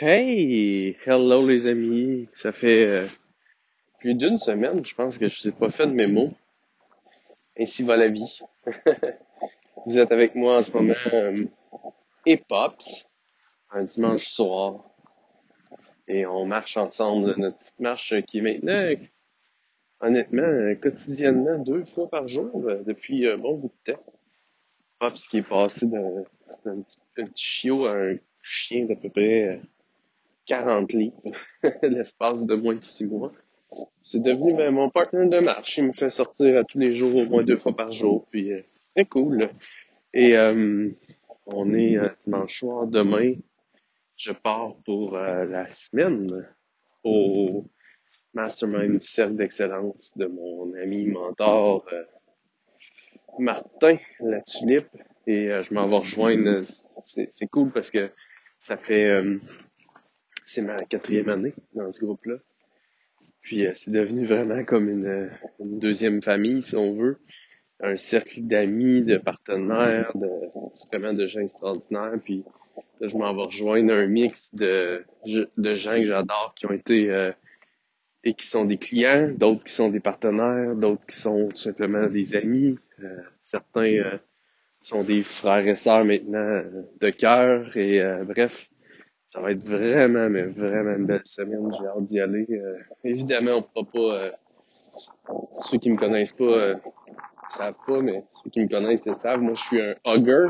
Hey! Hello les amis! Ça fait euh, plus d'une semaine, je pense que je vous ai pas fait de mémo. Ainsi va la vie. vous êtes avec moi en ce moment euh, et Pops, un dimanche soir. Et on marche ensemble notre petite marche qui est maintenant, honnêtement, quotidiennement, deux fois par jour, euh, depuis un bon bout de temps. Pops qui est passé d'un petit, petit chiot à un chien d'à peu près euh, 40 livres l'espace de moins de 6 mois. C'est devenu ben, mon partenaire de marche. Il me fait sortir à tous les jours, au moins deux fois par jour. Puis euh, cool. Et euh, on est euh, dimanche soir. Demain, je pars pour euh, la semaine au Mastermind Cercle d'excellence de mon ami mentor Martin La Tulipe. Et je m'en vais rejoindre. C'est cool parce que ça fait c'est ma quatrième année dans ce groupe-là. Puis euh, c'est devenu vraiment comme une, une deuxième famille, si on veut. Un cercle d'amis, de partenaires, de vraiment de gens extraordinaires. Puis là, je m'en vais rejoindre un mix de, de gens que j'adore qui ont été euh, et qui sont des clients, d'autres qui sont des partenaires, d'autres qui sont tout simplement des amis. Euh, certains euh, sont des frères et sœurs maintenant euh, de cœur. Et euh, bref, ça va être vraiment, mais vraiment une belle semaine. J'ai hâte d'y aller. Euh, évidemment, on pourra pas... euh, ceux qui me connaissent pas euh, savent pas, mais ceux qui me connaissent le savent. Moi, je suis un hugger.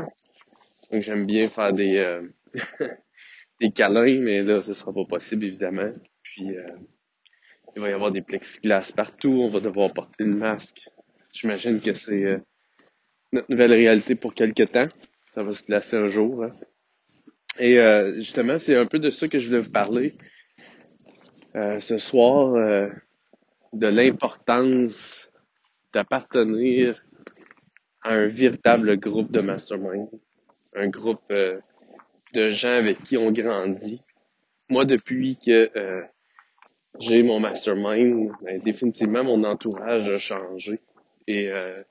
Donc, j'aime bien faire des, euh, des câlins, mais là, ce sera pas possible, évidemment. Puis, il va y avoir des plexiglas partout. On va devoir porter le masque. J'imagine que c'est notre nouvelle réalité pour quelque temps. Ça va se placer un jour. hein. Et euh, justement, c'est un peu de ça que je voulais vous parler euh, ce soir, euh, de l'importance d'appartenir à un véritable groupe de mastermind, un groupe euh, de gens avec qui on grandit. Moi, depuis que euh, j'ai mon mastermind, ben, définitivement, mon entourage a changé. Et euh,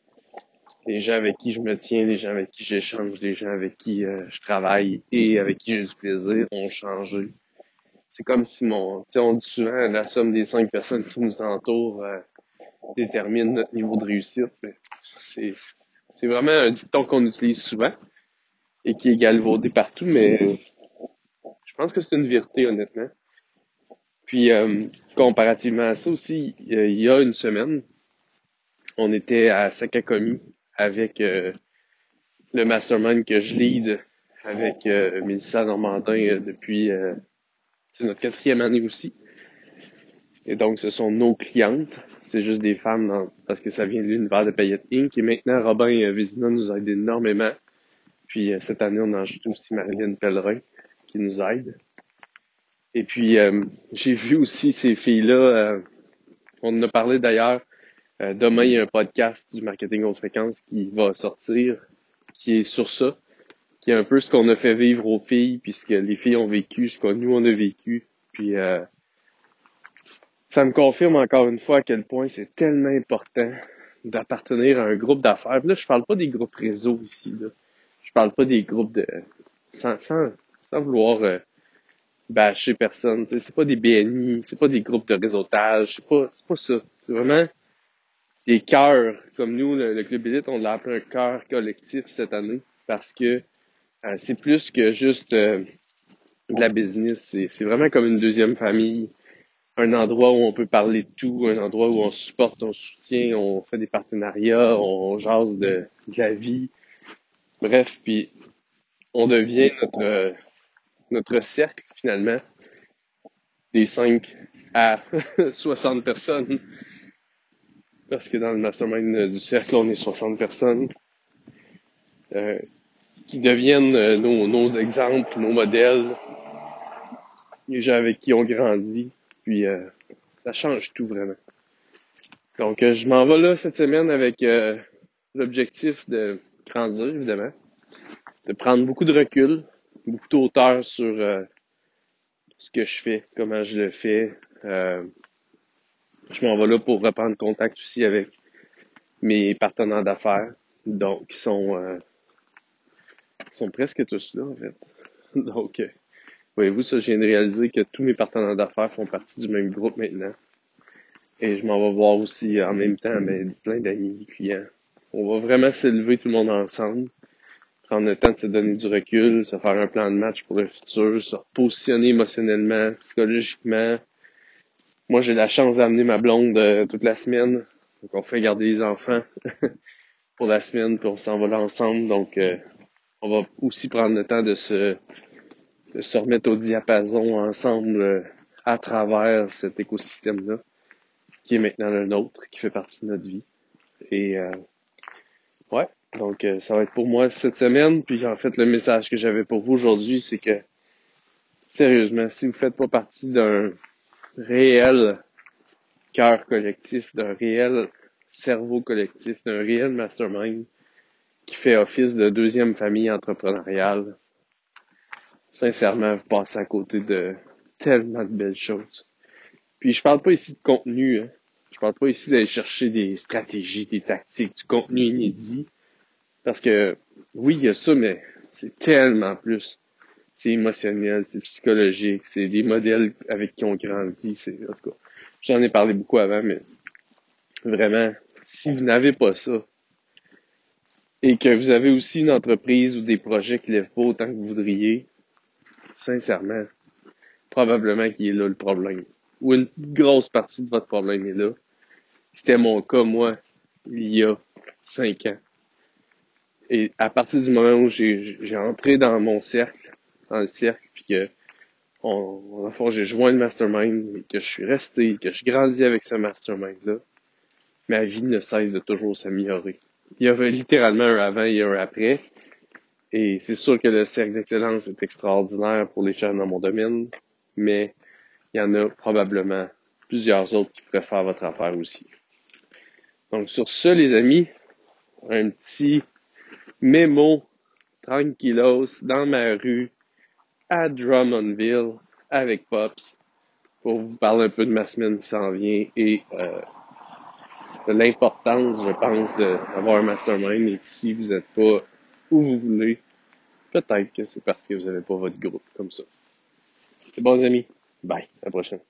les gens avec qui je me tiens, les gens avec qui j'échange, les gens avec qui euh, je travaille et avec qui j'ai du plaisir ont changé. C'est comme si mon, on dit souvent la somme des cinq personnes qui nous entourent euh, détermine notre niveau de réussite. C'est, c'est vraiment un dicton qu'on utilise souvent et qui est galvaudé partout, mais je pense que c'est une vérité honnêtement. Puis euh, comparativement à ça aussi, il y a une semaine, on était à Sakakomi avec euh, le mastermind que je lead avec euh, Mélissa Normandin euh, depuis c'est notre quatrième année aussi. Et donc, ce sont nos clientes. C'est juste des femmes dans- parce que ça vient de l'univers de Payette Inc. Et maintenant, Robin Vézina nous aide énormément. Puis cette année, on a ajouté aussi Marilyn Pellerin qui nous aide. Et puis, euh, j'ai vu aussi ces filles-là. euh, on en a parlé d'ailleurs. Euh, demain, il y a un podcast du marketing haute fréquence qui va sortir, qui est sur ça, qui est un peu ce qu'on a fait vivre aux filles, puisque les filles ont vécu ce que nous, on a vécu. Puis, euh, ça me confirme encore une fois à quel point c'est tellement important d'appartenir à un groupe d'affaires. Là, je parle pas des groupes réseau ici. Là. Je parle pas des groupes de... Sans, sans, sans vouloir euh, bâcher personne. C'est pas des BNI, c'est pas des groupes de réseautage, c'est pas, pas ça. C'est vraiment des cœurs. Comme nous, le, Club Élite, on l'a appelé un cœur collectif cette année parce que euh, c'est plus que juste euh, de la business. C'est, vraiment comme une deuxième famille. Un endroit où on peut parler de tout, un endroit où on supporte, on soutient, on fait des partenariats, on jase de, de la vie. Bref, puis on devient notre euh, notre cercle finalement des 5 à 60 personnes. Parce que dans le mastermind euh, du cercle, on est 60 personnes euh, qui deviennent euh, nos, nos exemples, nos modèles, les gens avec qui on grandit. Puis euh, ça change tout vraiment. Donc euh, je m'en vais là cette semaine avec l'objectif de grandir, évidemment, de prendre beaucoup de recul, beaucoup d'auteur sur ce que je fais, comment je le fais. Euh, je m'en vais là pour reprendre contact aussi avec mes partenaires d'affaires, donc qui sont euh, sont presque tous là en fait. Donc euh, Voyez-vous, ça, je viens de réaliser que tous mes partenaires d'affaires font partie du même groupe maintenant. Et je m'en vais voir aussi en même temps ben, plein d'amis, clients. On va vraiment s'élever tout le monde ensemble, prendre le temps de se donner du recul, se faire un plan de match pour le futur, se repositionner émotionnellement, psychologiquement. Moi, j'ai la chance d'amener ma blonde euh, toute la semaine. Donc, on fait garder les enfants pour la semaine, puis on s'en va là ensemble. Donc, euh, on va aussi prendre le temps de se, de se remettre au diapason ensemble euh, à travers cet écosystème-là qui est maintenant le nôtre, qui fait partie de notre vie. Et euh, ouais, donc ça va être pour moi cette semaine. Puis en fait, le message que j'avais pour vous aujourd'hui, c'est que sérieusement, si vous faites pas partie d'un réel cœur collectif, d'un réel cerveau collectif, d'un réel mastermind qui fait office de deuxième famille entrepreneuriale, sincèrement, vous passez à côté de tellement de belles choses. Puis je parle pas ici de contenu, hein. Je parle pas ici d'aller chercher des stratégies, des tactiques, du contenu inédit. Parce que, oui, il y a ça, mais c'est tellement plus. C'est émotionnel, c'est psychologique, c'est des modèles avec qui on grandit, c'est, en tout cas, j'en ai parlé beaucoup avant, mais vraiment, si vous n'avez pas ça, et que vous avez aussi une entreprise ou des projets qui lèvent pas autant que vous voudriez, sincèrement, probablement qu'il est là le problème. Ou une grosse partie de votre problème est là. C'était mon cas, moi, il y a cinq ans. Et à partir du moment où j'ai entré dans mon cercle, dans le cercle, puis que on, en j'ai joint le mastermind, et que je suis resté, que je grandis avec ce mastermind-là, ma vie ne cesse de toujours s'améliorer. Il y avait littéralement un avant et un après. Et c'est sûr que le cercle d'excellence est extraordinaire pour les gens dans mon domaine, mais il y en a probablement plusieurs autres qui pourraient faire votre affaire aussi. Donc sur ce, les amis, un petit mémo tranquillos dans ma rue à Drummondville avec Pops pour vous parler un peu de ma semaine qui s'en vient et euh, de l'importance, je pense, d'avoir un mastermind et que si vous n'êtes pas où vous voulez, peut-être que c'est parce que vous n'avez pas votre groupe comme ça. C'est bon, les amis. Bye. À la prochaine.